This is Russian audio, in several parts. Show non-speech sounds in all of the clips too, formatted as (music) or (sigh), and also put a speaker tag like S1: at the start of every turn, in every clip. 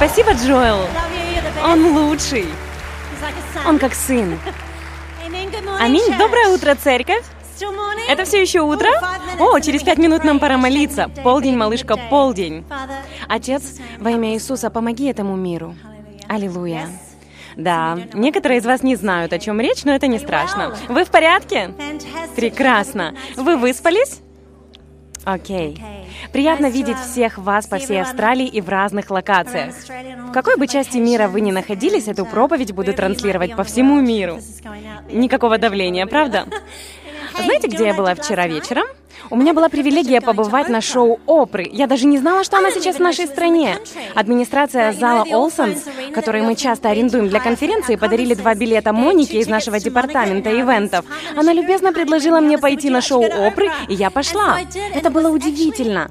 S1: Спасибо, Джоэл. Он лучший. Он как сын. (laughs) Аминь. Доброе утро, церковь. Это все еще утро? О, через пять минут нам пора молиться. Полдень, малышка, полдень. Отец, во имя Иисуса, помоги этому миру. Аллилуйя. Да, некоторые из вас не знают, о чем речь, но это не страшно. Вы в порядке? Прекрасно. Вы выспались? Окей. Приятно видеть всех вас по всей Австралии и в разных локациях. В какой бы части мира вы ни находились, эту проповедь буду транслировать по всему миру. Никакого давления, правда? (laughs) Знаете, где я была вчера вечером? У меня была привилегия побывать на шоу Опры. Я даже не знала, что она сейчас в нашей стране. Администрация зала Олсонс, который мы часто арендуем для конференции, подарили два билета Монике из нашего департамента ивентов. Она любезно предложила мне пойти на шоу Опры, и я пошла. Это было удивительно.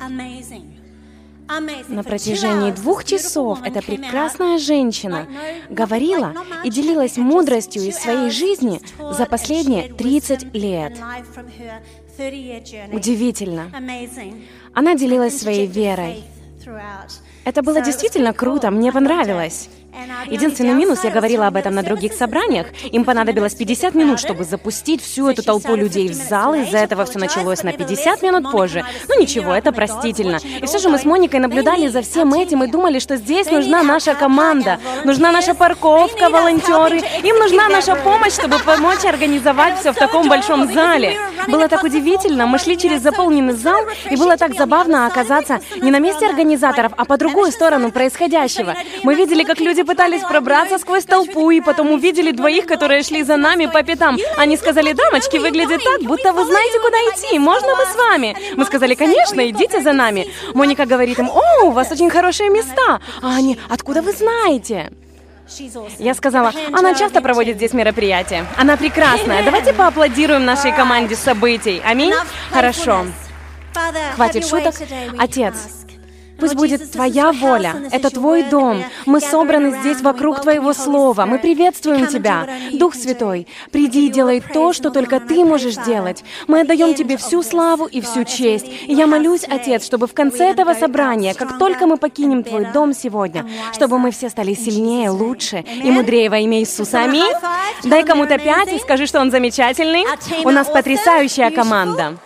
S1: На протяжении двух часов эта прекрасная женщина говорила и делилась мудростью из своей жизни за последние 30 лет. Удивительно. Она делилась своей верой. Это было действительно круто, мне понравилось. Единственный минус, я говорила об этом на других собраниях, им понадобилось 50 минут, чтобы запустить всю эту толпу людей в зал, из-за этого все началось на 50 минут позже. Ну ничего, это простительно. И все же мы с Моникой наблюдали за всем этим и думали, что здесь нужна наша команда, нужна наша парковка, волонтеры, им нужна наша помощь, чтобы помочь организовать все в таком большом зале. Было так удивительно, мы шли через заполненный зал, и было так забавно оказаться не на месте организаторов, а по другую сторону происходящего. Мы видели, как люди пытались пробраться сквозь толпу, и потом увидели двоих, которые шли за нами по пятам. Они сказали, дамочки, выглядит так, будто вы знаете, куда идти, можно мы с вами? Мы сказали, конечно, идите за нами. Моника говорит им, о, у вас очень хорошие места. А они, откуда вы знаете? Я сказала, она часто проводит здесь мероприятия. Она прекрасная. Давайте поаплодируем нашей команде событий. Аминь? Хорошо. Хватит шуток. Отец, Пусть будет Твоя воля. Это Твой дом. Мы собраны здесь вокруг Твоего Слова. Мы приветствуем Тебя. Дух Святой, приди и делай то, что только Ты можешь делать. Мы отдаем Тебе всю славу и всю честь. И я молюсь, Отец, чтобы в конце этого собрания, как только мы покинем Твой дом сегодня, чтобы мы все стали сильнее, лучше и мудрее во имя Иисуса. Аминь. Дай кому-то пять и скажи, что он замечательный. У нас потрясающая команда.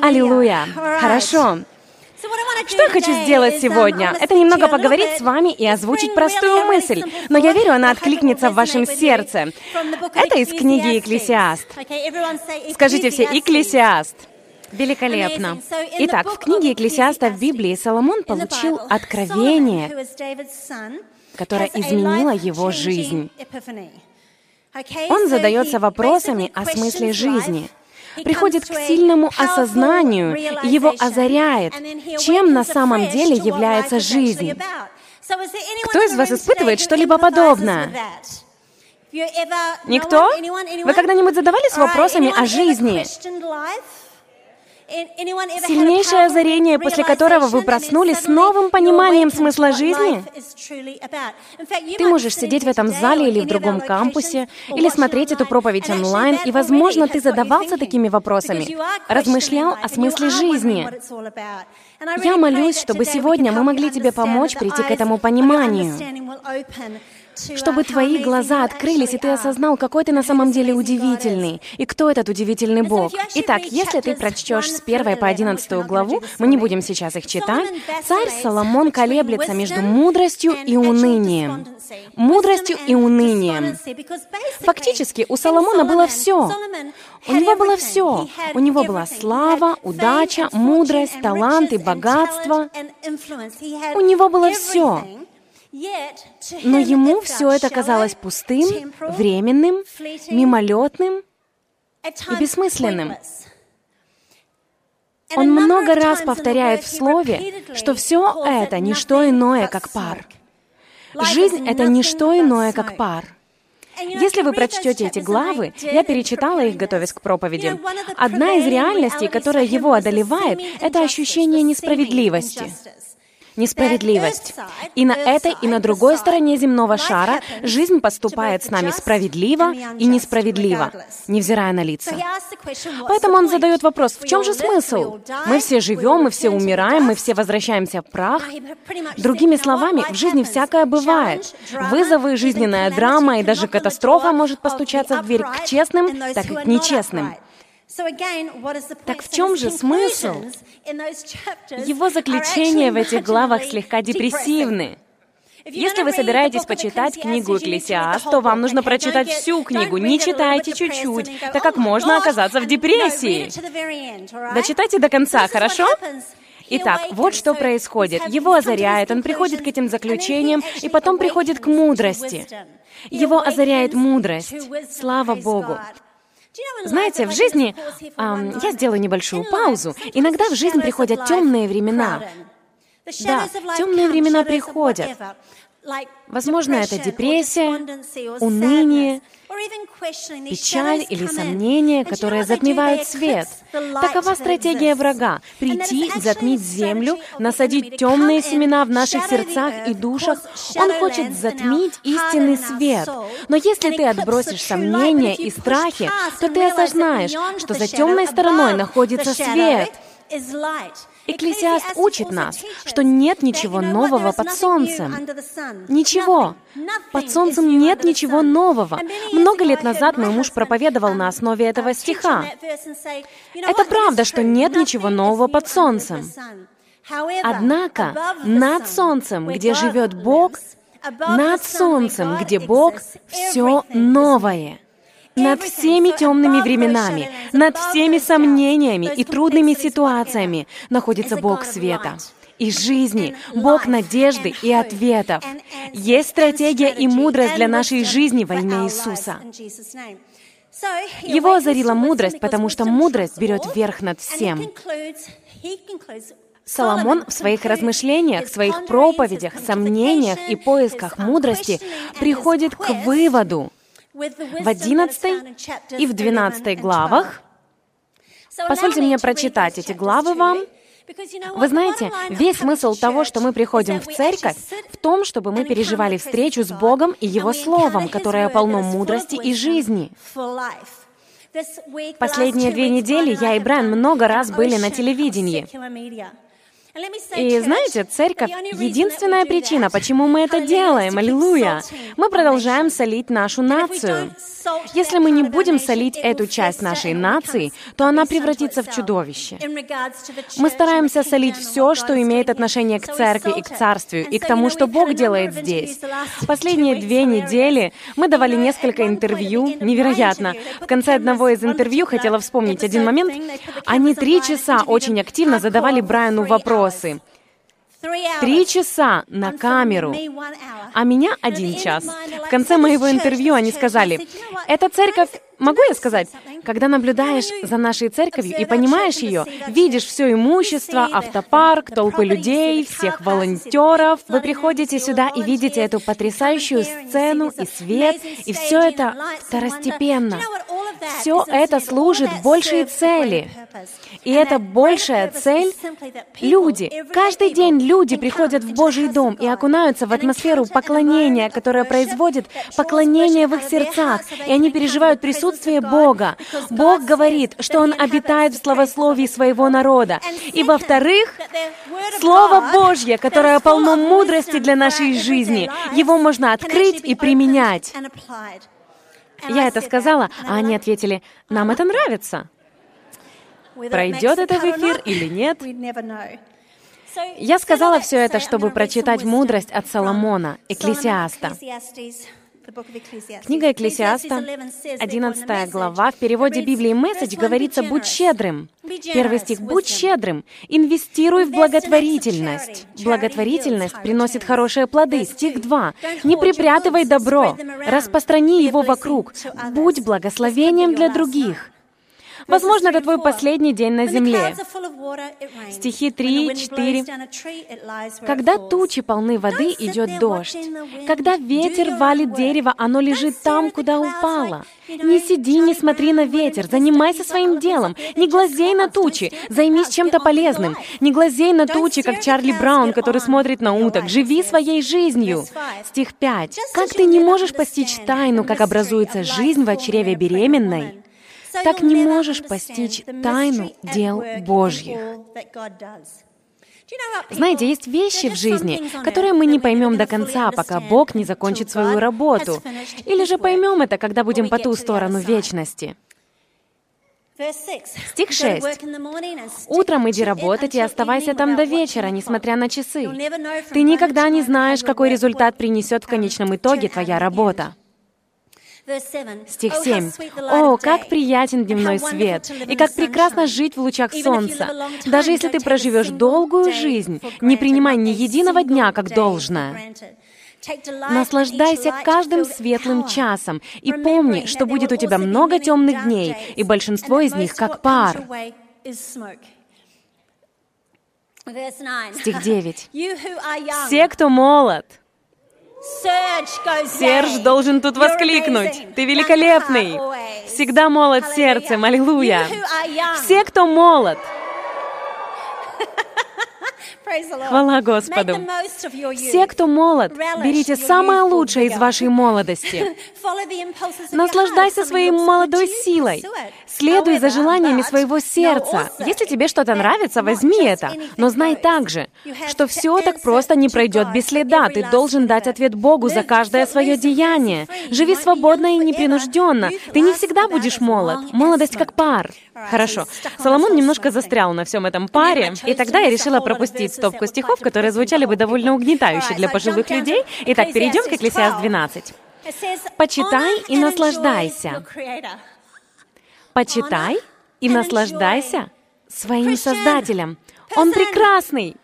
S1: Аллилуйя. Хорошо. Что я хочу сделать сегодня? Это немного поговорить с вами и озвучить простую мысль, но я верю, она откликнется в вашем сердце. Это из книги «Экклесиаст». Скажите все «Экклесиаст». Великолепно. Итак, в книге Экклесиаста в Библии Соломон получил откровение, которое изменило его жизнь. Он задается вопросами о смысле жизни — приходит к сильному осознанию и его озаряет, чем на самом деле является жизнь. Кто из вас испытывает что-либо подобное? Никто? Вы когда-нибудь задавались вопросами о жизни? Сильнейшее озарение, после которого вы проснулись с новым пониманием смысла жизни? Ты можешь сидеть в этом зале или в другом кампусе, или смотреть эту проповедь онлайн, и, возможно, ты задавался такими вопросами, размышлял о смысле жизни. Я молюсь, чтобы сегодня мы могли тебе помочь прийти к этому пониманию чтобы твои глаза открылись, и ты осознал, какой ты на самом деле удивительный, и кто этот удивительный Бог. Итак, если ты прочтешь с 1 по 11 главу, мы не будем сейчас их читать, царь Соломон колеблется между мудростью и унынием. Мудростью и унынием. Фактически, у Соломона было все. У него было все. У него была слава, удача, мудрость, талант и богатство. У него было все. Но ему все это казалось пустым, временным, мимолетным и бессмысленным. Он много раз повторяет в слове, что все это не что иное, как пар. Жизнь — это не что иное, как пар. Если вы прочтете эти главы, я перечитала их, готовясь к проповеди, одна из реальностей, которая его одолевает, это ощущение несправедливости. Несправедливость. И на этой, и на другой стороне земного шара жизнь поступает с нами справедливо и несправедливо, невзирая на лица. Поэтому он задает вопрос, в чем же смысл? Мы все живем, мы все умираем, мы все возвращаемся в прах. Другими словами, в жизни всякое бывает. Вызовы, жизненная драма и даже катастрофа может постучаться в дверь к честным, так и к нечестным. Так в чем же смысл? Его заключения в этих главах слегка депрессивны. Если вы собираетесь почитать книгу «Экклесиаст», то вам нужно прочитать всю книгу, не читайте чуть-чуть, так как можно оказаться в депрессии. Дочитайте до конца, хорошо? Итак, вот что происходит. Его озаряет, он приходит к этим заключениям, и потом приходит к мудрости. Его озаряет мудрость. Слава Богу. Знаете, в жизни... Эм, я сделаю небольшую паузу. Иногда в жизнь приходят темные времена. Да, темные времена приходят. Возможно, это депрессия, уныние, печаль или сомнения, которые затмевают свет. Такова стратегия врага — прийти, затмить землю, насадить темные семена в наших сердцах и душах. Он хочет затмить истинный свет. Но если ты отбросишь сомнения и страхи, то ты осознаешь, что за темной стороной находится свет. Экклесиаст учит нас, что нет ничего нового под солнцем. Ничего. Под солнцем нет ничего нового. Много лет назад мой муж проповедовал на основе этого стиха. Это правда, что нет ничего нового под солнцем. Однако над солнцем, где живет Бог, над солнцем, где Бог, все новое над всеми темными временами, над всеми сомнениями и трудными ситуациями находится Бог света и жизни, Бог надежды и ответов. Есть стратегия и мудрость для нашей жизни во имя Иисуса. Его озарила мудрость, потому что мудрость берет верх над всем. Соломон в своих размышлениях, своих проповедях, сомнениях и поисках мудрости приходит к выводу, в 11 и в 12 главах. Позвольте мне прочитать эти главы вам. Вы знаете, весь смысл того, что мы приходим в церковь, в том, чтобы мы переживали встречу с Богом и Его Словом, которое полно мудрости и жизни. Последние две недели я и Брайан много раз были на телевидении. И знаете, церковь — единственная причина, почему мы это делаем. Аллилуйя! Мы продолжаем солить нашу нацию. Если мы не будем солить эту часть нашей нации, то она превратится в чудовище. Мы стараемся солить все, что имеет отношение к церкви и к царствию, и к тому, что Бог делает здесь. Последние две недели мы давали несколько интервью. Невероятно. В конце одного из интервью хотела вспомнить один момент. Они три часа очень активно задавали Брайану вопросы. Три часа на камеру, а меня один час. В конце моего интервью они сказали, «Эта церковь Могу я сказать, когда наблюдаешь за нашей церковью и понимаешь ее, видишь все имущество, автопарк, толпы людей, всех волонтеров, вы приходите сюда и видите эту потрясающую сцену и свет, и все это второстепенно. Все это служит большей цели. И эта большая цель — люди. Каждый день люди приходят в Божий дом и окунаются в атмосферу поклонения, которая производит поклонение в их сердцах, и они переживают присутствие присутствие Бога. Бог говорит, что Он обитает в словословии своего народа. И во-вторых, Слово Божье, которое полно мудрости для нашей жизни, его можно открыть и применять. Я это сказала, а они ответили, нам это нравится. Пройдет это в эфир или нет? Я сказала все это, чтобы прочитать мудрость от Соломона, Экклесиаста. Книга Экклесиаста, 11 глава, в переводе Библии «Месседж» говорится «Будь щедрым». Первый стих «Будь щедрым, инвестируй в благотворительность». Благотворительность приносит хорошие плоды. Стих 2 «Не припрятывай добро, распространи его вокруг, будь благословением для других». Возможно, это твой последний день на земле. Стихи 3, 4. Когда тучи полны воды, идет дождь. Когда ветер валит дерево, оно лежит там, куда упало. Не сиди, не смотри на ветер, занимайся своим делом. Не глазей на тучи, займись чем-то полезным. Не глазей на тучи, как Чарли Браун, который смотрит на уток. Живи своей жизнью. Стих 5. Как ты не можешь постичь тайну, как образуется жизнь в чреве беременной, так не можешь постичь тайну дел Божьих. Знаете, есть вещи в жизни, которые мы не поймем до конца, пока Бог не закончит свою работу. Или же поймем это, когда будем по ту сторону вечности. Стих 6. «Утром иди работать и оставайся там до вечера, несмотря на часы. Ты никогда не знаешь, какой результат принесет в конечном итоге твоя работа». Стих 7. «О, как приятен дневной свет, и как прекрасно жить в лучах солнца! Даже если ты проживешь долгую жизнь, не принимай ни единого дня как должное. Наслаждайся каждым светлым часом и помни, что будет у тебя много темных дней, и большинство из них как пар». Стих 9. (laughs) «Все, кто молод, Серж должен тут воскликнуть. Ты великолепный. Всегда молод сердцем. Аллилуйя. Все, кто молод, Хвала Господу. Все, кто молод, берите самое лучшее из вашей молодости. (laughs) Наслаждайся своей молодой силой. Следуй за желаниями своего сердца. Если тебе что-то нравится, возьми это. Но знай также, что все так просто не пройдет без следа. Ты должен дать ответ Богу за каждое свое деяние. Живи свободно и непринужденно. Ты не всегда будешь молод. Молодость как пар. Хорошо. Соломон немножко застрял на всем этом паре, и тогда я решила пропустить стопку стихов, которые звучали бы довольно угнетающе для пожилых людей. Итак, перейдем к Экклесиаст 12. «Почитай и наслаждайся». Почитай и наслаждайся своим Создателем. Он прекрасный.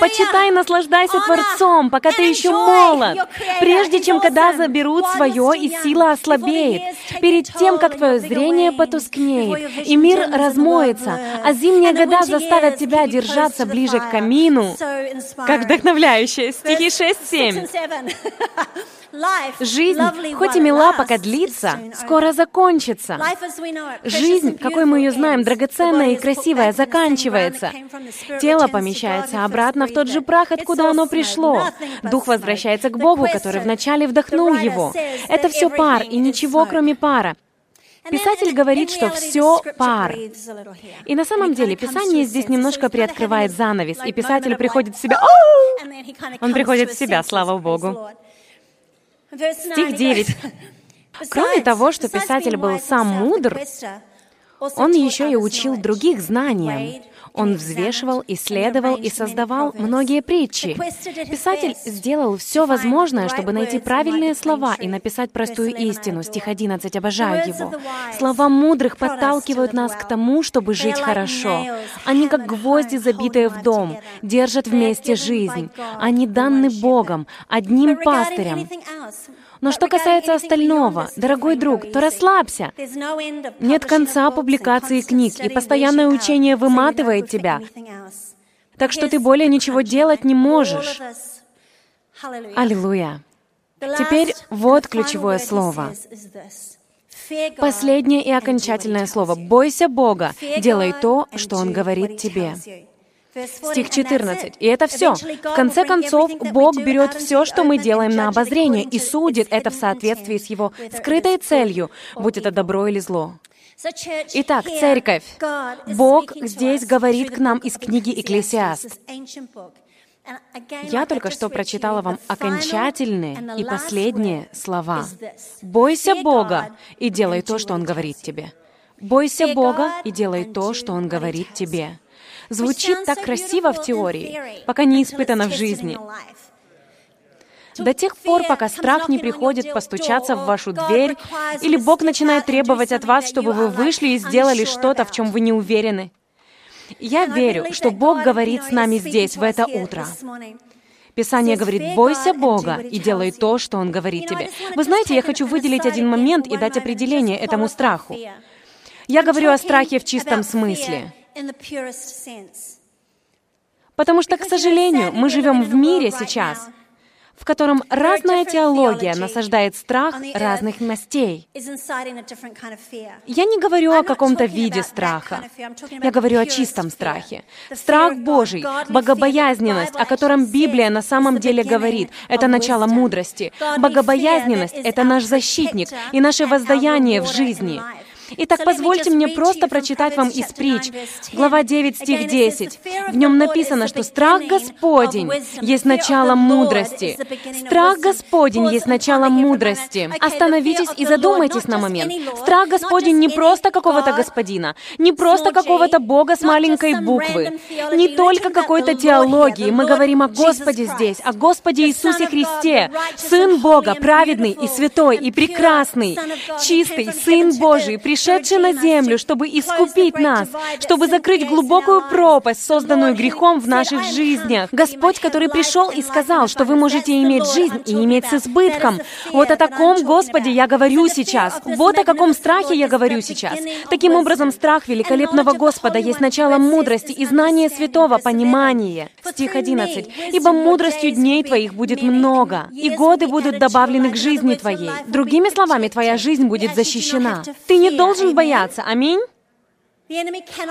S1: Почитай и наслаждайся Творцом, пока ты еще молод, прежде чем когда заберут свое и сила ослабеет, перед тем, как твое зрение потускнеет, и мир размоется, а зимние года заставят тебя держаться ближе к камину. Как вдохновляющее. Стихи 6-7. (laughs) Жизнь, хоть и мила, пока длится, скоро закончится. Жизнь, какой мы ее знаем, драгоценная и красивая, заканчивается. Тело помещается обратно в тот же прах, откуда оно пришло. Дух возвращается к Богу, который вначале вдохнул его. Это все пар, и ничего, кроме пара. Писатель говорит, что все пар. И на самом деле Писание здесь немножко приоткрывает занавес, и писатель приходит в себя. (laughs) Он приходит в себя, слава Богу. Стих 9. (laughs) Кроме того, что писатель был сам мудр, он еще и учил других знаниям. Он взвешивал, исследовал и создавал многие притчи. Писатель сделал все возможное, чтобы найти правильные слова и написать простую истину. Стих 11, обожаю его. Слова мудрых подталкивают нас к тому, чтобы жить хорошо. Они как гвозди, забитые в дом, держат вместе жизнь. Они даны Богом, одним пастырем. Но что касается остального, дорогой друг, то расслабься. Нет конца публикации книг, и постоянное учение выматывает тебя. Так что ты более ничего делать не можешь. Аллилуйя. Теперь вот ключевое слово. Последнее и окончательное слово. «Бойся Бога, делай то, что Он говорит тебе». Стих 14. И это все. В конце концов, Бог берет все, что мы делаем на обозрение, и судит это в соответствии с Его скрытой целью, будь это добро или зло. Итак, церковь, Бог здесь говорит к нам из книги «Экклесиаст». Я только что прочитала вам окончательные и последние слова. «Бойся Бога и делай то, что Он говорит тебе». «Бойся Бога и делай то, что Он говорит тебе». Звучит так красиво в теории, пока не испытано в жизни. До тех пор, пока страх не приходит постучаться в вашу дверь, или Бог начинает требовать от вас, чтобы вы вышли и сделали что-то, в чем вы не уверены. Я верю, что Бог говорит с нами здесь, в это утро. Писание говорит, бойся Бога и делай то, что Он говорит тебе. Вы знаете, я хочу выделить один момент и дать определение этому страху. Я говорю о страхе в чистом смысле. Потому что, к сожалению, мы живем в мире сейчас, в котором разная теология насаждает страх разных мастей. Я не говорю о каком-то виде страха. Я говорю о чистом страхе. Страх Божий, богобоязненность, о котором Библия на самом деле говорит, это начало мудрости. Богобоязненность — это наш защитник и наше воздаяние в жизни. Итак, позвольте мне просто прочитать вам из притч. Глава 9, стих 10. В нем написано, что страх Господень есть начало мудрости. Страх Господень есть начало мудрости. Остановитесь и задумайтесь на момент. Страх Господень не просто какого-то господина, не просто какого-то Бога с маленькой буквы, не только какой-то теологии. Мы говорим о Господе здесь, о Господе Иисусе Христе, Сын Бога, праведный и святой и прекрасный, чистый, Сын Божий, пришедший на землю, чтобы искупить нас, чтобы закрыть глубокую пропасть, созданную грехом в наших жизнях. Господь, который пришел и сказал, что вы можете иметь жизнь и иметь с избытком. Вот о таком Господе я говорю сейчас. Вот о каком страхе я говорю сейчас. Таким образом, страх великолепного Господа есть начало мудрости и знания святого понимания. Стих 11. «Ибо мудростью дней твоих будет много, и годы будут добавлены к жизни твоей». Другими словами, твоя жизнь будет защищена. Ты не должен бояться. Аминь.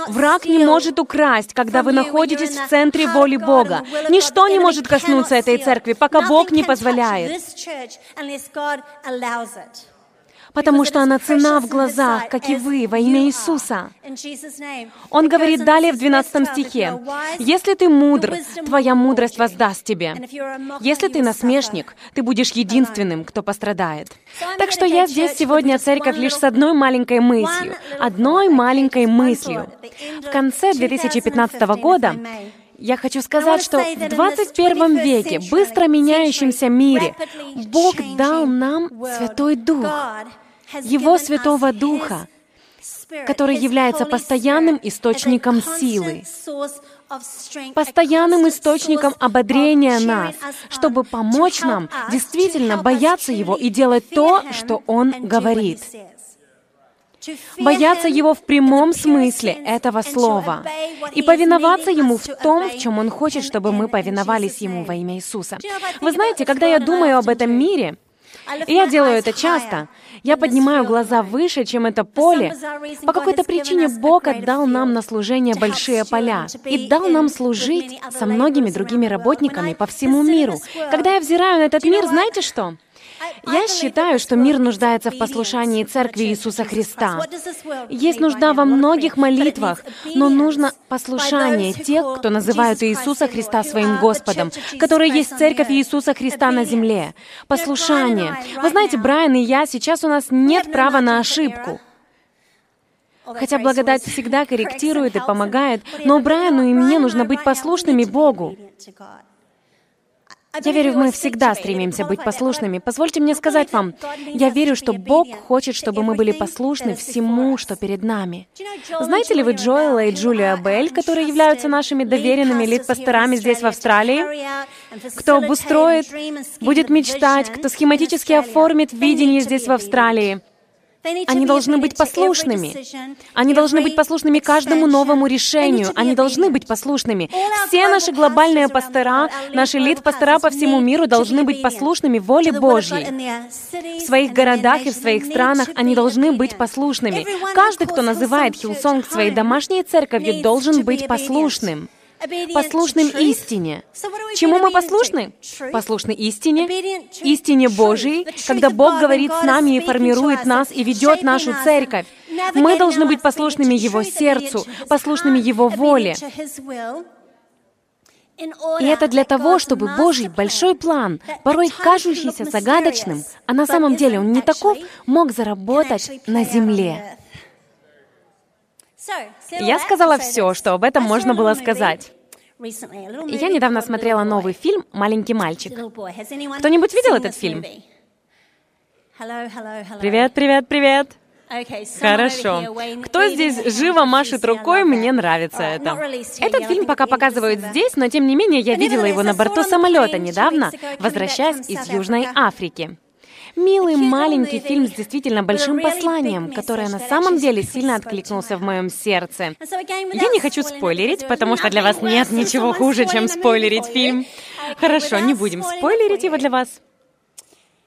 S1: Враг не может украсть, когда вы находитесь в центре воли Бога. Ничто не может коснуться этой церкви, пока Бог не позволяет потому что она цена в глазах, как и вы, во имя Иисуса. Он говорит далее в 12 стихе, «Если ты мудр, твоя мудрость воздаст тебе. Если ты насмешник, ты будешь единственным, кто пострадает». Так что я здесь сегодня, церковь, лишь с одной маленькой мыслью, одной маленькой мыслью. В конце 2015 года я хочу сказать, что в 21 веке, быстро меняющемся мире, Бог дал нам Святой Дух, Его Святого Духа, который является постоянным источником силы, постоянным источником ободрения нас, чтобы помочь нам действительно бояться Его и делать то, что Он говорит бояться Его в прямом смысле этого слова и повиноваться Ему в том, в чем Он хочет, чтобы мы повиновались Ему во имя Иисуса. Вы знаете, когда я думаю об этом мире, и я делаю это часто. Я поднимаю глаза выше, чем это поле. По какой-то причине Бог отдал нам на служение большие поля и дал нам служить со многими другими работниками по всему миру. Когда я взираю на этот мир, знаете что? Я считаю, что мир нуждается в послушании Церкви Иисуса Христа. Есть нужда во многих молитвах, но нужно послушание тех, кто называют Иисуса Христа своим Господом, которые есть Церковь Иисуса Христа на земле. Послушание. Вы знаете, Брайан и я, сейчас у нас нет права на ошибку. Хотя благодать всегда корректирует и помогает, но Брайану и мне нужно быть послушными Богу. Я верю, мы всегда стремимся быть послушными. Позвольте мне сказать вам, я верю, что Бог хочет, чтобы мы были послушны всему, что перед нами. Знаете ли вы Джоэла и Джулия Белль, которые являются нашими доверенными лид-пасторами здесь, в Австралии? Кто обустроит, будет мечтать, кто схематически оформит видение здесь, в Австралии. Они должны быть послушными. Они должны быть послушными каждому новому решению. Они должны быть послушными. Все наши глобальные пастора, наши lead пастора по всему миру должны быть послушными воле Божьей. В своих городах и в своих странах они должны быть послушными. Каждый, кто называет Hillsong своей домашней церковью, должен быть послушным послушным истине. Чему мы послушны? Послушны истине, истине Божией, когда Бог говорит с нами и формирует нас и ведет нашу церковь. Мы должны быть послушными Его сердцу, послушными Его воле. И это для того, чтобы Божий большой план, порой кажущийся загадочным, а на самом деле он не таков, мог заработать на земле. Я сказала все, что об этом можно было сказать. Я недавно смотрела новый фильм «Маленький мальчик». Кто-нибудь видел этот фильм? Привет, привет, привет. Хорошо. Кто здесь живо машет рукой, мне нравится это. Этот фильм пока показывают здесь, но тем не менее я видела его на борту самолета недавно, возвращаясь из Южной Африки. Милый маленький фильм с действительно большим посланием, которое на самом деле сильно откликнулся в моем сердце. Я не хочу спойлерить, потому что для вас нет ничего хуже, чем спойлерить фильм. Хорошо, не будем спойлерить его для вас.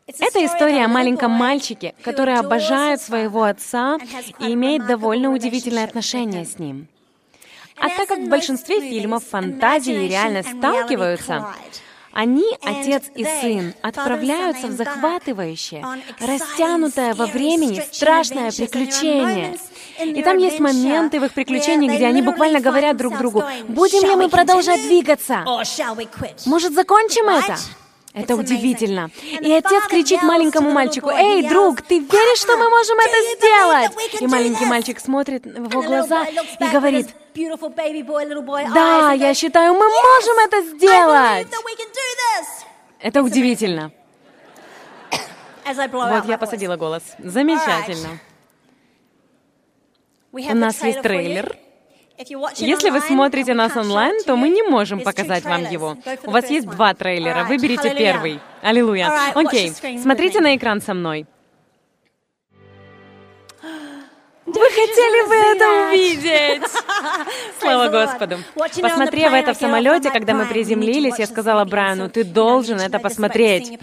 S1: Это история о маленьком мальчике, который обожает своего отца и имеет довольно удивительное отношение с ним. А так как в большинстве фильмов фантазии и реальность сталкиваются, они, отец и сын, отправляются в захватывающее, растянутое во времени страшное приключение. И там есть моменты в их приключениях, где они буквально говорят друг другу, «Будем ли мы продолжать двигаться? Может, закончим это?» Это удивительно. И отец кричит маленькому мальчику, «Эй, друг, ты веришь, что мы можем это сделать?» И маленький мальчик смотрит в его глаза и говорит, «Да, я считаю, мы можем это сделать!» Это удивительно. (coughs) Вот я посадила голос. Замечательно. У нас есть трейлер. Если вы смотрите нас онлайн, то мы не можем показать вам его. У вас есть два трейлера, выберите первый. Аллилуйя. Окей, смотрите на экран со мной. Вы хотели бы это увидеть? (laughs) Слава Господу. Посмотрев это в самолете, когда мы приземлились, я сказала Брайану, ты должен это посмотреть.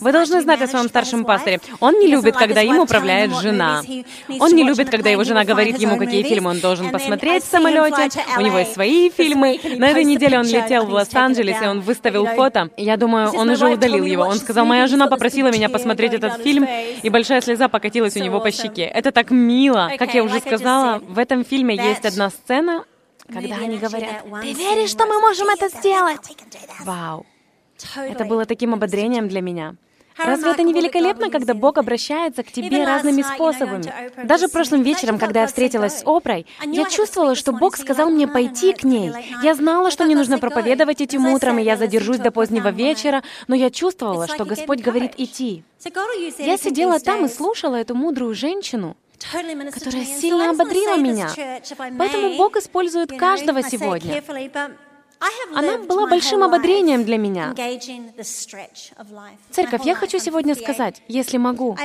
S1: Вы должны знать о своем старшем пасторе. Он не любит, когда им управляет жена. Он не любит, когда его жена говорит ему, какие фильмы он должен посмотреть в самолете. У него есть свои фильмы. На этой неделе он летел в Лос-Анджелес, и он выставил фото. Я думаю, он уже удалил его. Он сказал, моя жена попросила меня посмотреть этот фильм, и большая слеза покатилась у него по щеке. Это так мило. Как я уже сказала, в этом фильме есть одна сцена, когда они говорят, «Ты веришь, что мы можем это сделать?» Вау. Это было таким ободрением для меня. Разве это не великолепно, когда Бог обращается к тебе разными способами? Даже прошлым вечером, когда я встретилась с Опрой, я чувствовала, что Бог сказал мне пойти к ней. Я знала, что мне нужно проповедовать этим утром, и я задержусь до позднего вечера, но я чувствовала, что Господь говорит идти. Я сидела там и слушала эту мудрую женщину, которая сильно ободрила меня. Поэтому Бог использует каждого сегодня. Она была большим ободрением для меня. Церковь, я хочу сегодня сказать, если могу,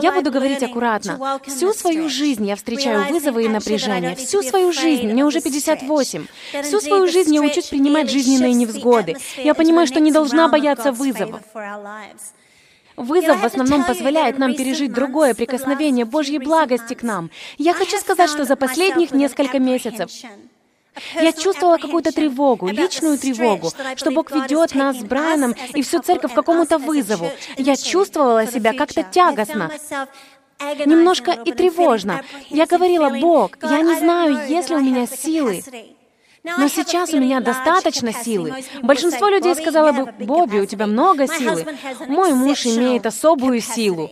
S1: я буду говорить аккуратно. Всю свою жизнь я встречаю вызовы и напряжения. Всю свою жизнь, мне уже 58. Всю свою жизнь я учусь принимать жизненные невзгоды. Я понимаю, что не должна бояться вызовов. Вызов в основном позволяет нам пережить другое прикосновение Божьей благости к нам. Я хочу сказать, что за последних несколько месяцев я чувствовала какую-то тревогу, личную тревогу, что Бог ведет нас с Брайаном и всю церковь к какому-то вызову. Я чувствовала себя как-то тягостно, немножко и тревожно. Я говорила, Бог, я не знаю, есть ли у меня силы. Но сейчас у меня достаточно силы. Большинство людей сказало бы, Бобби, у тебя много силы. Мой муж имеет особую силу.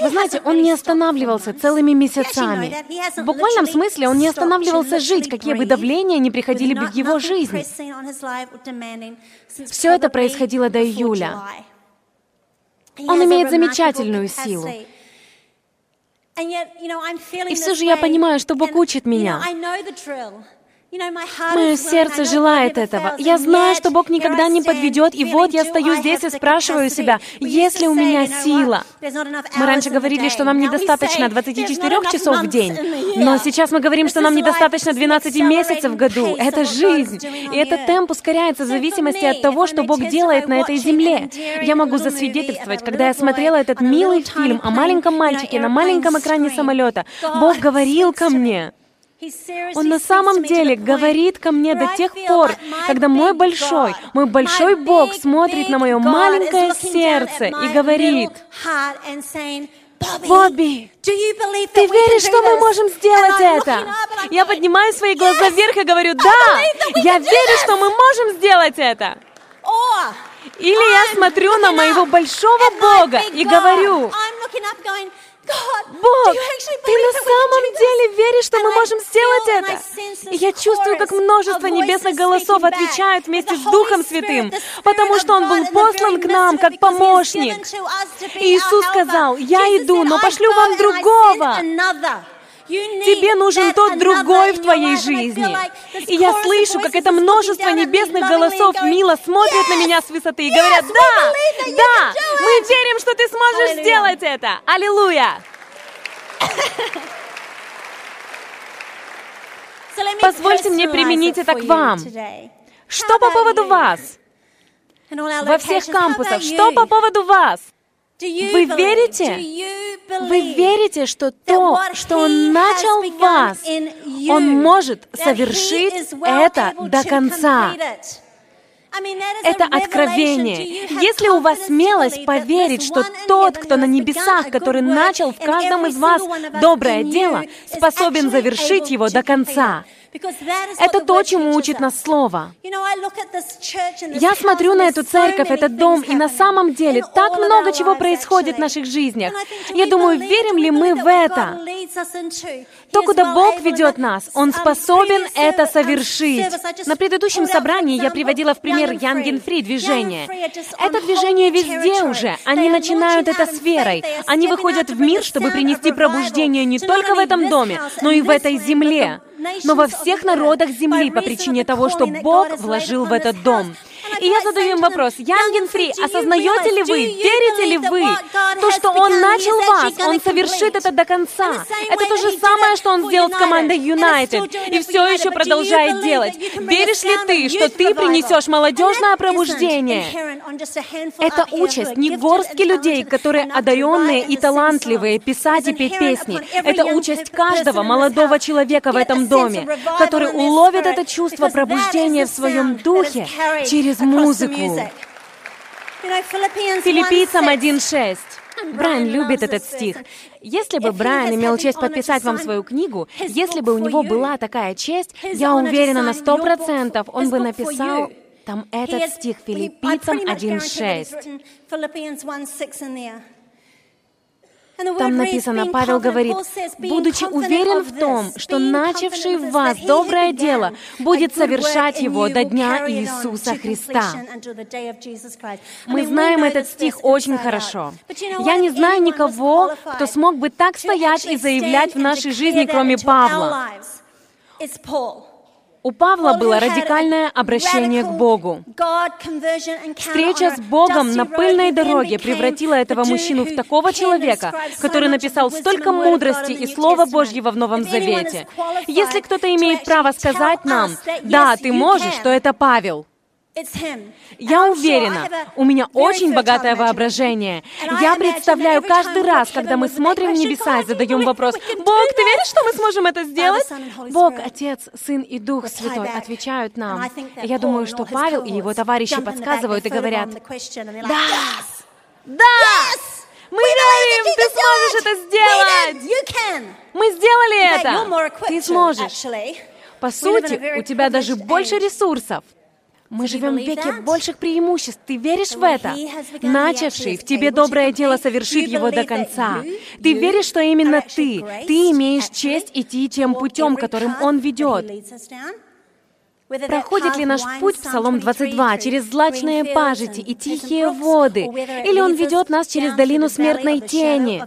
S1: Вы знаете, он не останавливался целыми месяцами. В буквальном смысле он не останавливался жить, какие бы давления ни приходили бы в его жизнь. Все это происходило до июля. Он имеет замечательную силу. И все же я понимаю, что Бог учит меня. Мое сердце желает этого. Я знаю, что Бог никогда не подведет, и вот я стою здесь и спрашиваю себя, есть ли у меня сила? Мы раньше говорили, что нам недостаточно 24 часов в день, но сейчас мы говорим, что нам недостаточно 12 месяцев в году. Это жизнь, и этот темп ускоряется в зависимости от того, что Бог делает на этой земле. Я могу засвидетельствовать, когда я смотрела этот милый фильм о маленьком мальчике на маленьком экране самолета, Бог говорил ко мне. Он на самом деле говорит ко мне до тех пор, когда мой большой, мой большой Бог смотрит на мое маленькое сердце и говорит, Бобби, ты веришь, что мы можем сделать это? Я поднимаю свои глаза вверх и говорю, да, я верю, что мы можем сделать это. Или я смотрю на моего большого Бога и говорю, Бог, ты на самом деле веришь, что мы можем сделать это? И я чувствую, как множество небесных голосов отвечают вместе с Духом Святым, потому что Он был послан к нам как помощник. И Иисус сказал, я иду, но пошлю вам другого.
S2: Тебе нужен тот другой в твоей жизни. И я слышу, как это множество небесных голосов мило смотрят на меня с высоты и говорят, да, да, мы верим, что ты сможешь сделать это. Аллилуйя! Позвольте мне применить это к вам. Что по поводу вас? Во всех кампусах, что по поводу вас? Вы верите? Вы верите, что то, что Он начал в вас, Он может совершить это до конца? Это откровение. Если у вас смелость поверить, что тот, кто на небесах, который начал в каждом из вас доброе дело, способен завершить его до конца, это то, чему учит нас Слово. Я смотрю на эту церковь, этот дом, и на самом деле так много чего происходит в наших жизнях. Я думаю, верим ли мы в это? То, куда Бог ведет нас, Он способен это совершить. На предыдущем собрании я приводила в пример Young and Free движение. Это движение везде уже. Они начинают это с верой. Они выходят в мир, чтобы принести пробуждение не только в этом доме, но и в этой земле но во всех народах земли по причине того, что Бог вложил в этот дом. И я задаю им вопрос, Young and Free, осознаете ли вы, верите ли вы, то, что Он начал вас, Он совершит это до конца. Это то же самое, что Он сделал с командой Юнайтед, и все еще продолжает делать. Веришь ли ты, что ты принесешь молодежное пробуждение? Это участь не горстки людей, которые одаренные и талантливые писать и петь песни. Это участь каждого молодого человека в этом доме, который уловит это чувство пробуждения в своем духе через музыку. Филиппийцам 1.6. Брайан любит этот стих. Если бы Брайан имел честь подписать вам свою книгу, если бы у него была такая честь, я уверена на сто процентов, он бы написал там этот стих Филиппийцам 1.6. Там написано, Павел говорит, «Будучи уверен в том, что начавший в вас доброе дело будет совершать его до дня Иисуса Христа». Мы знаем этот стих очень хорошо. Я не знаю никого, кто смог бы так стоять и заявлять в нашей жизни, кроме Павла. У Павла было радикальное обращение к Богу. Встреча с Богом на пыльной дороге превратила этого мужчину в такого человека, который написал столько мудрости и Слова Божьего в Новом Завете. Если кто-то имеет право сказать нам, «Да, ты можешь», то это Павел. Я уверена, у меня очень богатое воображение. Я представляю каждый раз, когда мы смотрим в небеса и задаем вопрос, «Бог, ты веришь, что мы сможем это сделать?» Бог, Отец, Сын и Дух Святой отвечают нам. Я думаю, что Павел и его товарищи подсказывают и говорят, «Да! Да! Мы верим, ты сможешь это сделать! Мы сделали это! Ты сможешь!» По сути, у тебя даже больше ресурсов. Мы живем в веке больших преимуществ. Ты веришь в это? Начавший в тебе доброе дело совершит его до конца. Ты веришь, что именно ты, ты имеешь честь идти тем путем, которым Он ведет. Проходит ли наш путь, Псалом 22, через злачные пажити и тихие воды, или Он ведет нас через долину смертной тени?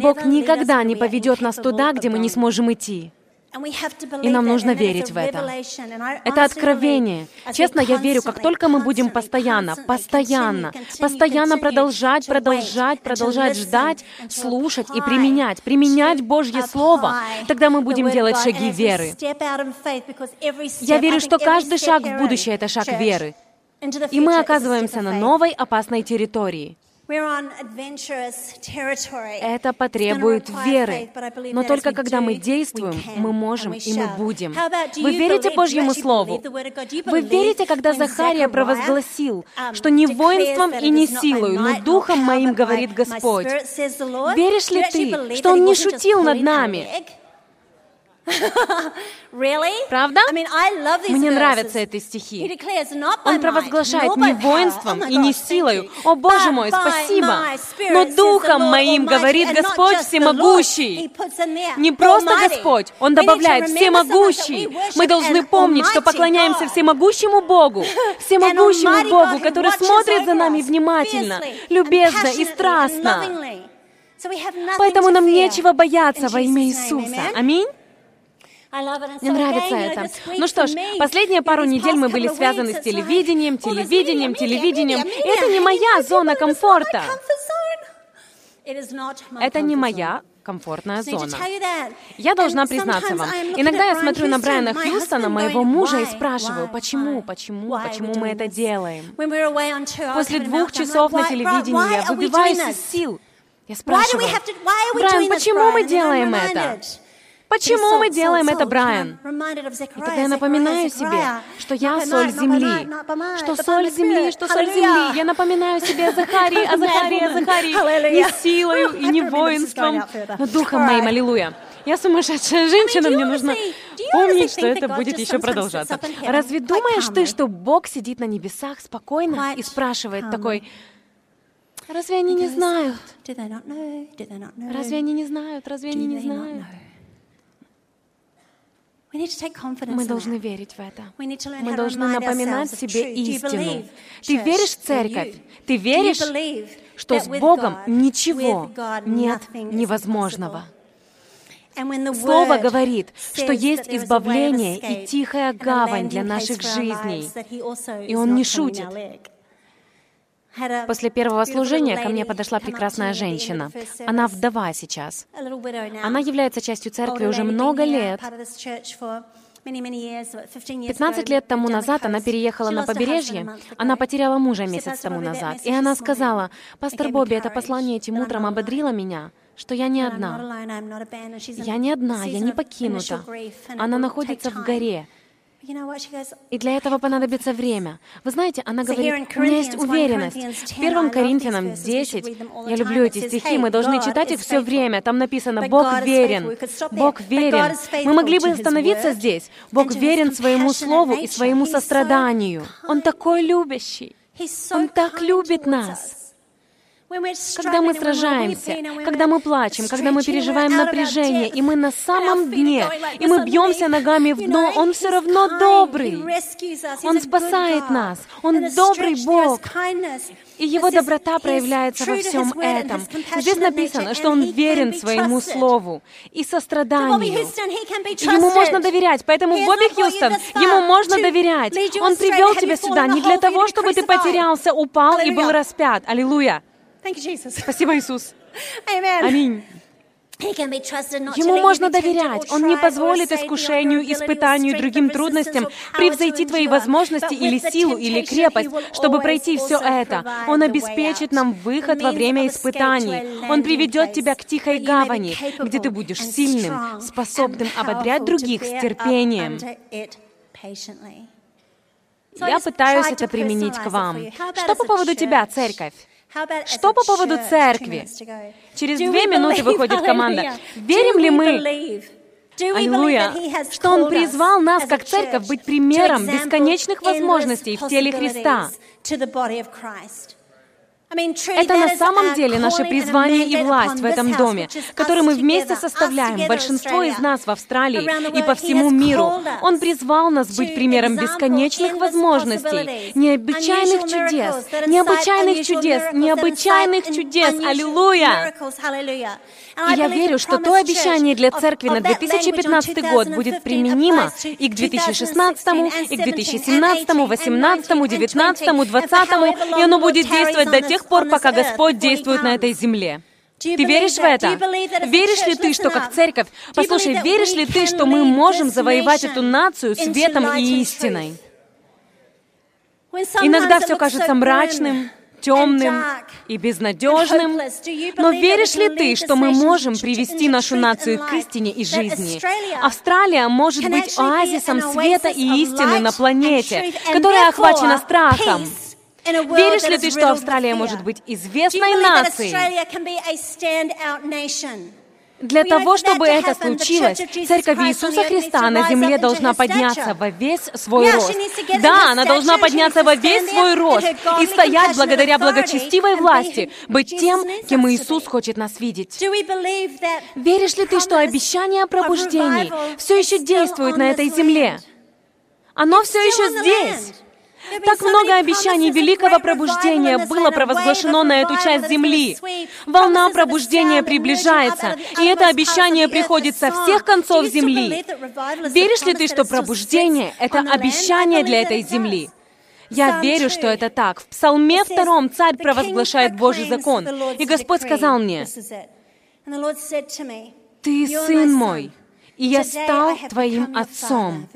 S2: Бог никогда не поведет нас туда, где мы не сможем идти. И нам нужно верить в это. Это откровение. Честно, я верю, как только мы будем постоянно, постоянно, постоянно продолжать, продолжать, продолжать ждать, слушать и применять, применять Божье Слово, тогда мы будем делать шаги веры. Я верю, что каждый шаг в будущее — это шаг веры. И мы оказываемся на новой опасной территории. Это потребует веры. Но только когда мы действуем, мы можем и мы будем. Вы верите Божьему Слову? Вы верите, когда Захария провозгласил, um, что не воинством и не силою, но Духом моим говорит Господь? Веришь ли ты, что Он не шутил над нами? (laughs) Правда? Мне нравятся эти стихи. Он провозглашает не воинством oh и не силою. О, Боже мой, спасибо! Но Духом моим говорит Господь Всемогущий. Не просто Господь, Он добавляет Всемогущий. Мы должны помнить, что поклоняемся Всемогущему Богу, (laughs) Всемогущему Богу, который смотрит за нами внимательно, любезно и страстно.
S1: Поэтому нам нечего бояться во имя Иисуса. Аминь. Мне нравится это. Ну что ж, последние пару недель мы были связаны с телевидением, телевидением, телевидением. И это не моя зона комфорта. Это не моя комфортная зона. Я должна признаться вам, иногда я смотрю на Брайана Хьюстона, моего мужа, и спрашиваю, почему, почему, почему мы это делаем? После двух часов на телевидении я выбиваюсь из сил. Я спрашиваю, Брайан, почему мы делаем это? Почему мы делаем это, Брайан? И тогда я напоминаю себе, что я соль земли. Что соль земли, что соль земли. Я напоминаю себе о Захарии, о Захарии, о Захарии. Не силою и не воинством, но духом моим. Аллилуйя. Я сумасшедшая женщина, мне нужно помнить, что это будет еще продолжаться. Разве думаешь ты, что Бог сидит на небесах спокойно и спрашивает такой, разве они не знают? Разве они не знают? Разве они не знают? Мы должны верить в это. Мы должны напоминать себе истину. Ты веришь в церковь? Ты веришь, что с Богом ничего нет невозможного? Слово говорит, что есть избавление и тихая гавань для наших жизней. И Он не шутит. После первого служения ко мне подошла прекрасная женщина. Она вдова сейчас. Она является частью церкви уже много лет. 15 лет тому назад она переехала на побережье. Она потеряла мужа месяц тому назад. И она сказала, «Пастор Бобби, это послание этим утром ободрило меня, что я не одна. Я не одна, я не покинута. Она находится в горе, и для этого понадобится время. Вы знаете, она говорит, у меня есть уверенность. В 1 Коринфянам 10, я люблю эти стихи, мы должны читать их все время. Там написано, Бог верен. Бог верен. Мы могли бы остановиться здесь. Бог верен своему слову и своему состраданию. Он такой любящий. Он так любит нас. Когда мы сражаемся, когда мы плачем, когда мы переживаем напряжение, и мы на самом дне, и мы бьемся ногами в дно, Он все равно добрый. Он спасает нас. Он добрый Бог. И Его доброта проявляется во всем этом. Здесь написано, что Он верен своему Слову и состраданию. Ему можно доверять, поэтому Бобби Хьюстон, Ему можно доверять. Он привел тебя сюда не для того, чтобы ты потерялся, упал и был распят. Аллилуйя. Спасибо, Иисус. Аминь. Ему можно доверять. Он не позволит искушению, испытанию и другим трудностям превзойти твои возможности или силу, или крепость, чтобы пройти все это. Он обеспечит нам выход во время испытаний. Он приведет тебя к тихой гавани, где ты будешь сильным, способным ободрять других с терпением. Я пытаюсь это применить к вам. Что по поводу тебя, церковь? Что по поводу церкви? Через две минуты выходит команда. Верим ли мы, Аллилуйя, что Он призвал нас, как церковь, быть примером бесконечных возможностей в теле Христа? Это на самом деле наше призвание и власть в этом доме, который мы вместе составляем, большинство из нас в Австралии и по всему миру. Он призвал нас быть примером бесконечных возможностей, необычайных чудес, необычайных чудес, необычайных чудес. Аллилуйя! И я верю, что то обещание для церкви на 2015 год будет применимо и к 2016, и к 2017, 2018, 2019, 2020, и оно будет действовать до тех пор, пока Господь действует на этой земле. Ты веришь в это? Веришь ли ты, что как церковь, послушай, веришь ли ты, что мы можем завоевать эту нацию светом и истиной? Иногда все кажется мрачным, темным и безнадежным. Но веришь ли ты, что мы можем привести нашу нацию к истине и жизни? Австралия может быть оазисом света и истины на планете, которая охвачена страхом. Веришь ли ты, что Австралия может быть известной нацией? Для того, чтобы это случилось, Церковь Иисуса Христа на земле должна подняться во весь свой рост. Да, она должна подняться во весь свой рост и стоять благодаря благочестивой власти, быть тем, кем Иисус хочет нас видеть. Веришь ли ты, что обещание о пробуждении все еще действует на этой земле? Оно все еще здесь.
S2: Так много обещаний великого пробуждения было провозглашено на эту часть земли. Волна пробуждения приближается, и это обещание приходит со всех концов земли. Веришь ли ты, что пробуждение — это обещание для этой земли? Я верю, что это так. В Псалме втором царь провозглашает Божий закон. И Господь сказал мне, «Ты сын мой, и я стал твоим отцом».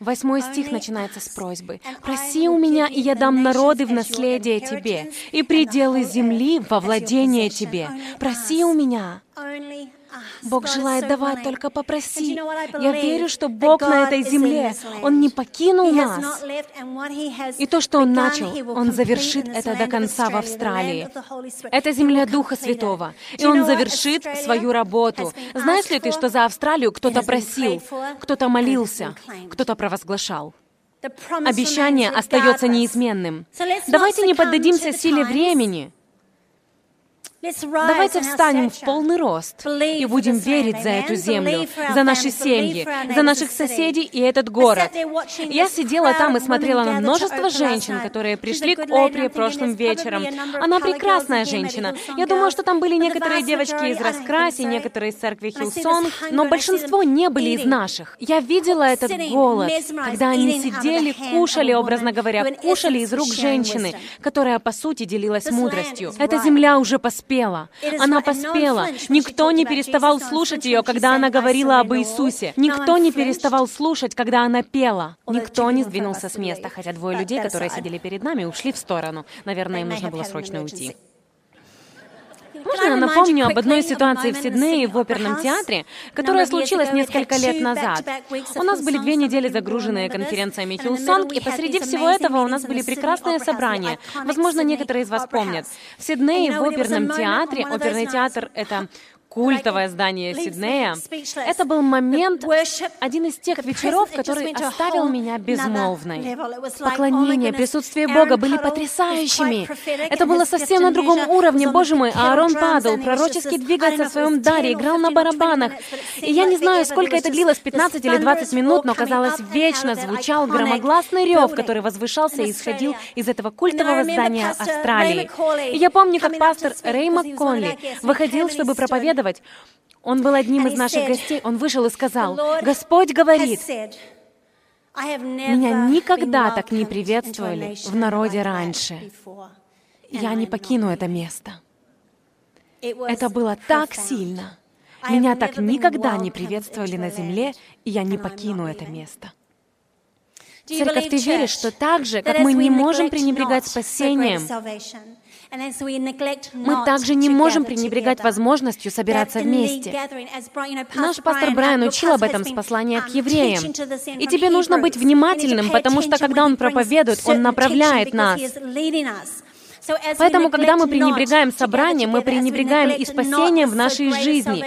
S2: Восьмой стих начинается с просьбы. «Проси у меня, и я дам народы в наследие тебе, и пределы земли во владение тебе. Проси у меня». Бог желает давать, только попроси. Я верю, что Бог на этой земле, Он не покинул нас. И то, что Он начал, Он завершит это до конца в Австралии. Это земля Духа Святого, и Он завершит свою работу. Знаешь ли ты, что за Австралию кто-то просил, кто-то молился, кто-то провозглашал? Обещание остается неизменным. Давайте не поддадимся силе времени. Давайте встанем в полный рост и будем верить за эту землю, за наши семьи, за наших соседей и этот город. Я сидела там и смотрела на множество женщин, которые пришли к Опре прошлым вечером. Она прекрасная женщина. Я думаю, что там были некоторые девочки из Раскраси, некоторые из церкви Hillsong, но большинство не были из наших. Я видела этот голод, когда они сидели, кушали, образно говоря, кушали из рук женщины, которая, по сути, делилась мудростью. Эта земля уже поспела поспела. Она поспела. Никто не переставал слушать ее, когда она говорила об Иисусе. Никто не переставал слушать, когда она пела. Никто не сдвинулся с места, хотя двое людей, которые сидели перед нами, ушли в сторону. Наверное, им нужно было срочно уйти. Можно я напомню об одной ситуации в Сиднее в оперном театре, которая случилась несколько лет назад. У нас были две недели загруженные конференциями Hillsong, и посреди всего этого у нас были прекрасные собрания. Возможно, некоторые из вас помнят. В Сиднее в оперном театре, оперный театр — это культовое здание Сиднея. Это был момент, один из тех вечеров, который оставил меня безмолвной. Поклонение, присутствие Бога были потрясающими. Это было совсем на другом уровне. Боже мой, Аарон падал, пророчески двигался в своем даре, играл на барабанах. И я не знаю, сколько это длилось, 15 или 20 минут, но, казалось, вечно звучал громогласный рев, который возвышался и исходил из этого культового здания Австралии. И я помню, как пастор Рэй МакКонли выходил, чтобы проповедовать проповедовать, он был одним из наших гостей. Он вышел и сказал, «Господь говорит, меня никогда так не приветствовали в народе раньше. Я не покину это место». Это было так сильно. Меня так никогда не приветствовали на земле, и я не покину это место. Церковь, ты веришь, что так же, как мы не можем пренебрегать спасением, мы также не можем пренебрегать возможностью собираться вместе. Наш пастор Брайан учил об этом с послания к um, евреям. И тебе нужно быть внимательным, потому что когда он проповедует, он направляет нас. Поэтому, когда мы пренебрегаем собранием, мы пренебрегаем и спасением в нашей жизни.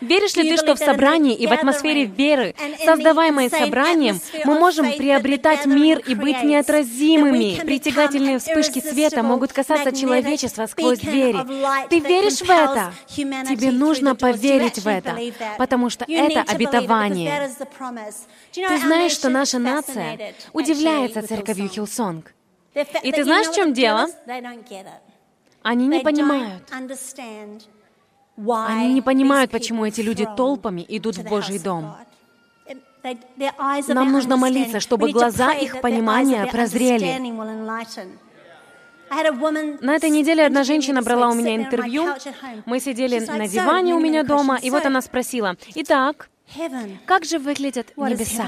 S2: Веришь ли ты, что в собрании и в атмосфере веры, создаваемой собранием, мы можем приобретать мир и быть неотразимыми? Притягательные вспышки света могут касаться человечества сквозь двери. Ты веришь в это? Тебе нужно поверить в это, потому что это обетование. Ты знаешь, что наша нация удивляется церковью Hillsong. И ты знаешь, в чем дело? Они не понимают. Они не понимают, почему эти люди толпами идут в Божий дом. Нам нужно молиться, чтобы глаза их понимания прозрели. На этой неделе одна женщина брала у меня интервью. Мы сидели на диване у меня дома, и вот она спросила, «Итак, как же выглядят небеса?»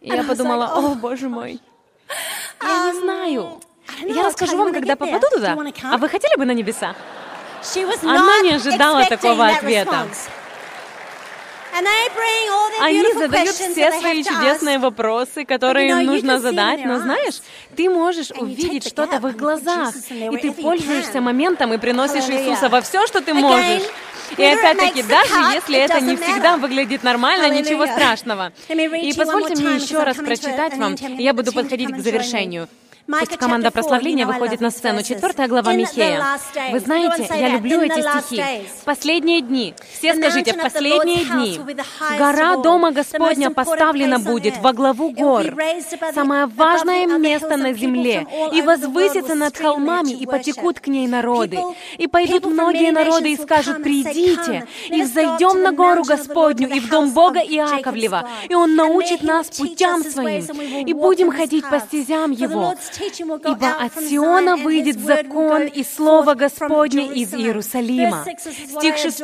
S2: И я подумала, «О, Боже мой!» Я не знаю. Я расскажу вам, когда попаду туда. А вы хотели бы на небеса? Она не ожидала такого ответа. Они задают все свои чудесные вопросы, которые им нужно задать, но знаешь, ты можешь увидеть что-то в их глазах, и ты пользуешься моментом и приносишь Иисуса во все, что ты можешь. И опять-таки, даже если это не всегда выглядит нормально, ничего страшного. И позвольте мне еще раз прочитать вам, и я буду подходить к завершению.
S1: Пусть команда прославления выходит на сцену. Четвертая глава Михея. Вы знаете, я люблю эти стихи. В последние дни, все скажите, в последние дни, гора Дома Господня поставлена будет во главу гор, самое важное место на земле, и возвысится над холмами, и потекут к ней народы. И пойдут многие народы и скажут, придите, и взойдем на гору Господню, и в дом Бога Иаковлева, и Он научит нас путям Своим, и будем ходить по стезям Его. Ибо от Сиона выйдет закон и Слово Господне из Иерусалима. Стих 6.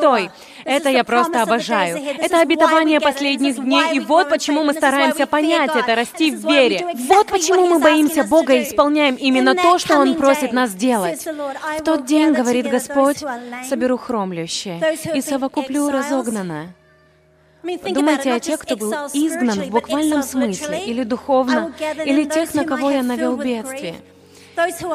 S1: Это я просто обожаю. Это обетование последних дней, и вот почему мы стараемся понять это, расти в вере. Вот почему мы боимся Бога и исполняем именно то, что Он просит нас делать. В тот день, говорит Господь, соберу хромлющее и совокуплю разогнанное. Думайте о тех, кто был изгнан в буквальном смысле, или духовно, или тех, на кого я навел бедствие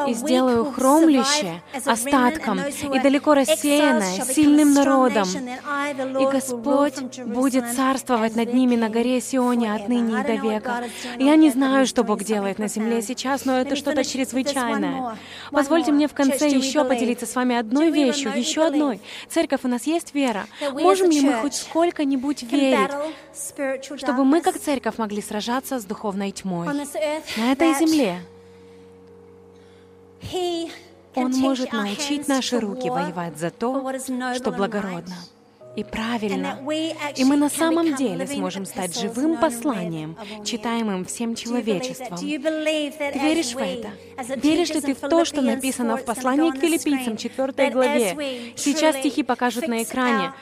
S1: и сделаю хромлище остатком и далеко рассеянное, сильным народом. И Господь будет царствовать над ними на горе Сионе отныне и до века. Я не знаю, что Бог делает на земле сейчас, но это что-то чрезвычайное. Позвольте мне в конце еще поделиться с вами одной вещью, еще одной. Церковь, у нас есть вера. Можем ли мы хоть сколько-нибудь верить, чтобы мы как церковь могли сражаться с духовной тьмой на этой земле? Он может научить наши руки воевать за то, что благородно и правильно. И мы на самом деле сможем стать живым посланием, читаемым всем человечеством. Ты веришь в это? Веришь ли ты в то, что написано в послании к филиппийцам, 4 главе? Сейчас стихи покажут на экране.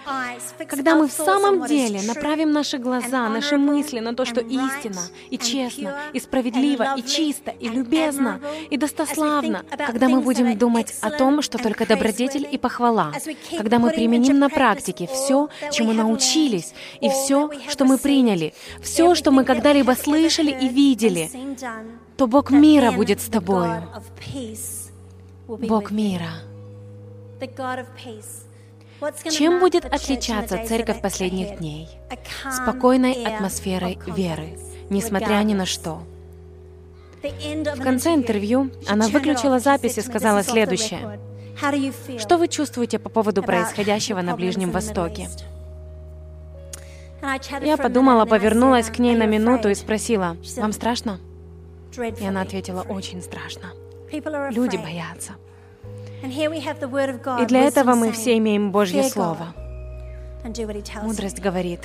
S1: Когда мы в самом деле направим наши глаза, наши мысли на то, что истина, и честно, и справедливо, и чисто, и любезно, и достославно, когда мы будем думать о том, что только добродетель и похвала, когда мы применим на практике все, чему научились, и все, что мы приняли, все, что мы когда-либо слышали и видели, то Бог мира будет с тобою. Бог мира. Чем будет отличаться церковь последних дней? Спокойной атмосферой веры, несмотря ни на что. В конце интервью она выключила запись и сказала следующее. Что вы чувствуете по поводу происходящего на Ближнем Востоке? Я подумала, повернулась к ней на минуту и спросила, «Вам страшно?» И она ответила, «Очень страшно. Люди боятся». И для этого мы все имеем Божье Слово. Мудрость говорит,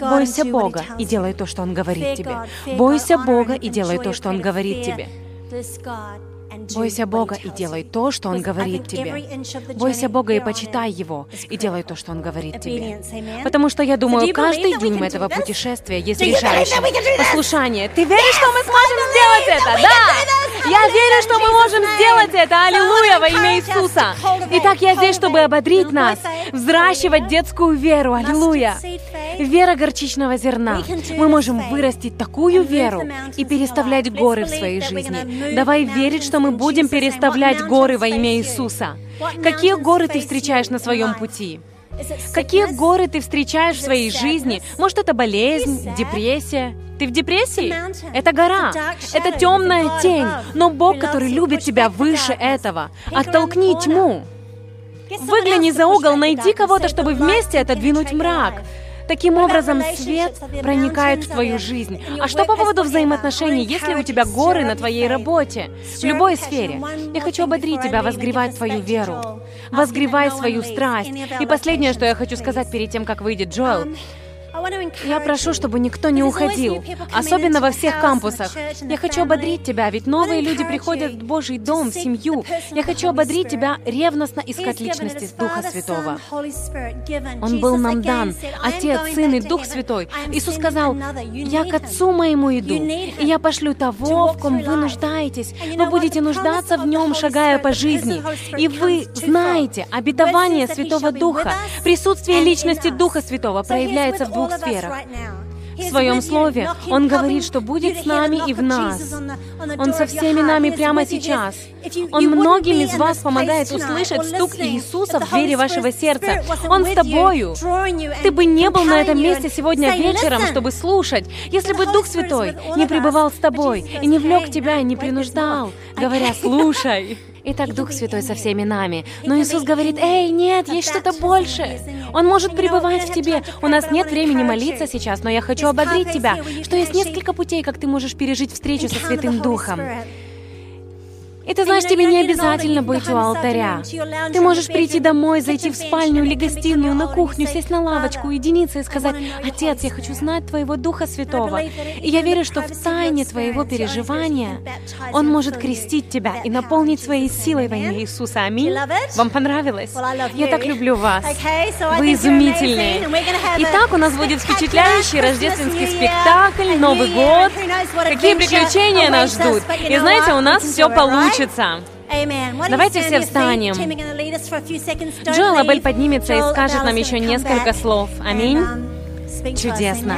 S1: бойся Бога и делай то, что Он говорит тебе. Бойся Бога и делай то, что Он говорит тебе. Бойся Бога и делай то, что Он говорит тебе. Бойся Бога и почитай Его, и делай то, что Он говорит тебе. Потому что я думаю, каждый день этого путешествия есть решающее. Послушание. Ты веришь, что мы сможем сделать это? Да! Я верю, что мы можем сделать это. Аллилуйя во имя Иисуса. Итак, я здесь, чтобы ободрить нас, взращивать детскую веру. Аллилуйя. Вера горчичного зерна. Мы можем вырастить такую веру и переставлять горы в своей жизни. Давай верить, что мы будем переставлять горы во имя Иисуса. Какие горы ты встречаешь на своем пути? Какие горы ты встречаешь в своей жизни? Может, это болезнь, депрессия? Ты в депрессии? Это гора. Это темная тень. Но Бог, который любит тебя выше этого, оттолкни тьму. Выгляни за угол, найди кого-то, чтобы вместе отодвинуть мрак. Таким образом, свет проникает в твою жизнь. А что по поводу взаимоотношений, если у тебя горы на твоей работе? В любой сфере. Я хочу ободрить тебя, возгревать твою веру. Возгревай свою страсть. И последнее, что я хочу сказать перед тем, как выйдет Джоэл. Я прошу, чтобы никто не уходил, особенно во всех кампусах. Я хочу ободрить тебя, ведь новые люди приходят в Божий дом, в семью. Я хочу ободрить тебя ревностно искать личности Духа Святого. Он был нам дан, Отец, Сын и Дух Святой. Иисус сказал, «Я к Отцу моему иду, и я пошлю того, в ком вы нуждаетесь. Вы будете нуждаться в нем, шагая по жизни. И вы знаете, обетование Святого Духа, присутствие личности Духа Святого проявляется в двух сферах. в Своем Слове. Он говорит, что будет с нами и в нас. Он со всеми нами прямо сейчас. Он многим из вас помогает услышать стук Иисуса в двери вашего сердца. Он с тобою. Ты бы не был на этом месте сегодня вечером, чтобы слушать, если бы Дух Святой не пребывал с тобой и не влек тебя и не принуждал, говоря (laughs) «слушай». Итак, Дух Святой со всеми нами. Но Иисус говорит, «Эй, нет, есть что-то большее. Он может пребывать в тебе. У нас нет времени молиться сейчас, но я хочу ободрить тебя, что есть несколько путей, как ты можешь пережить встречу со Святым Духом. И ты знаешь, тебе не обязательно быть у алтаря. Ты можешь прийти домой, зайти в спальню или гостиную, на кухню, сесть на лавочку, уединиться и сказать, «Отец, я хочу знать Твоего Духа Святого». И я верю, что в тайне твоего переживания Он может крестить тебя и наполнить своей силой во имя Иисуса. Аминь. Вам понравилось? Я так люблю вас. Вы изумительные. Итак, у нас будет впечатляющий рождественский спектакль, Новый год. Какие приключения нас ждут? И знаете, у нас все получится получится. Давайте все встанем. Джоэл Абель поднимется и скажет нам еще несколько слов. Аминь. Чудесно.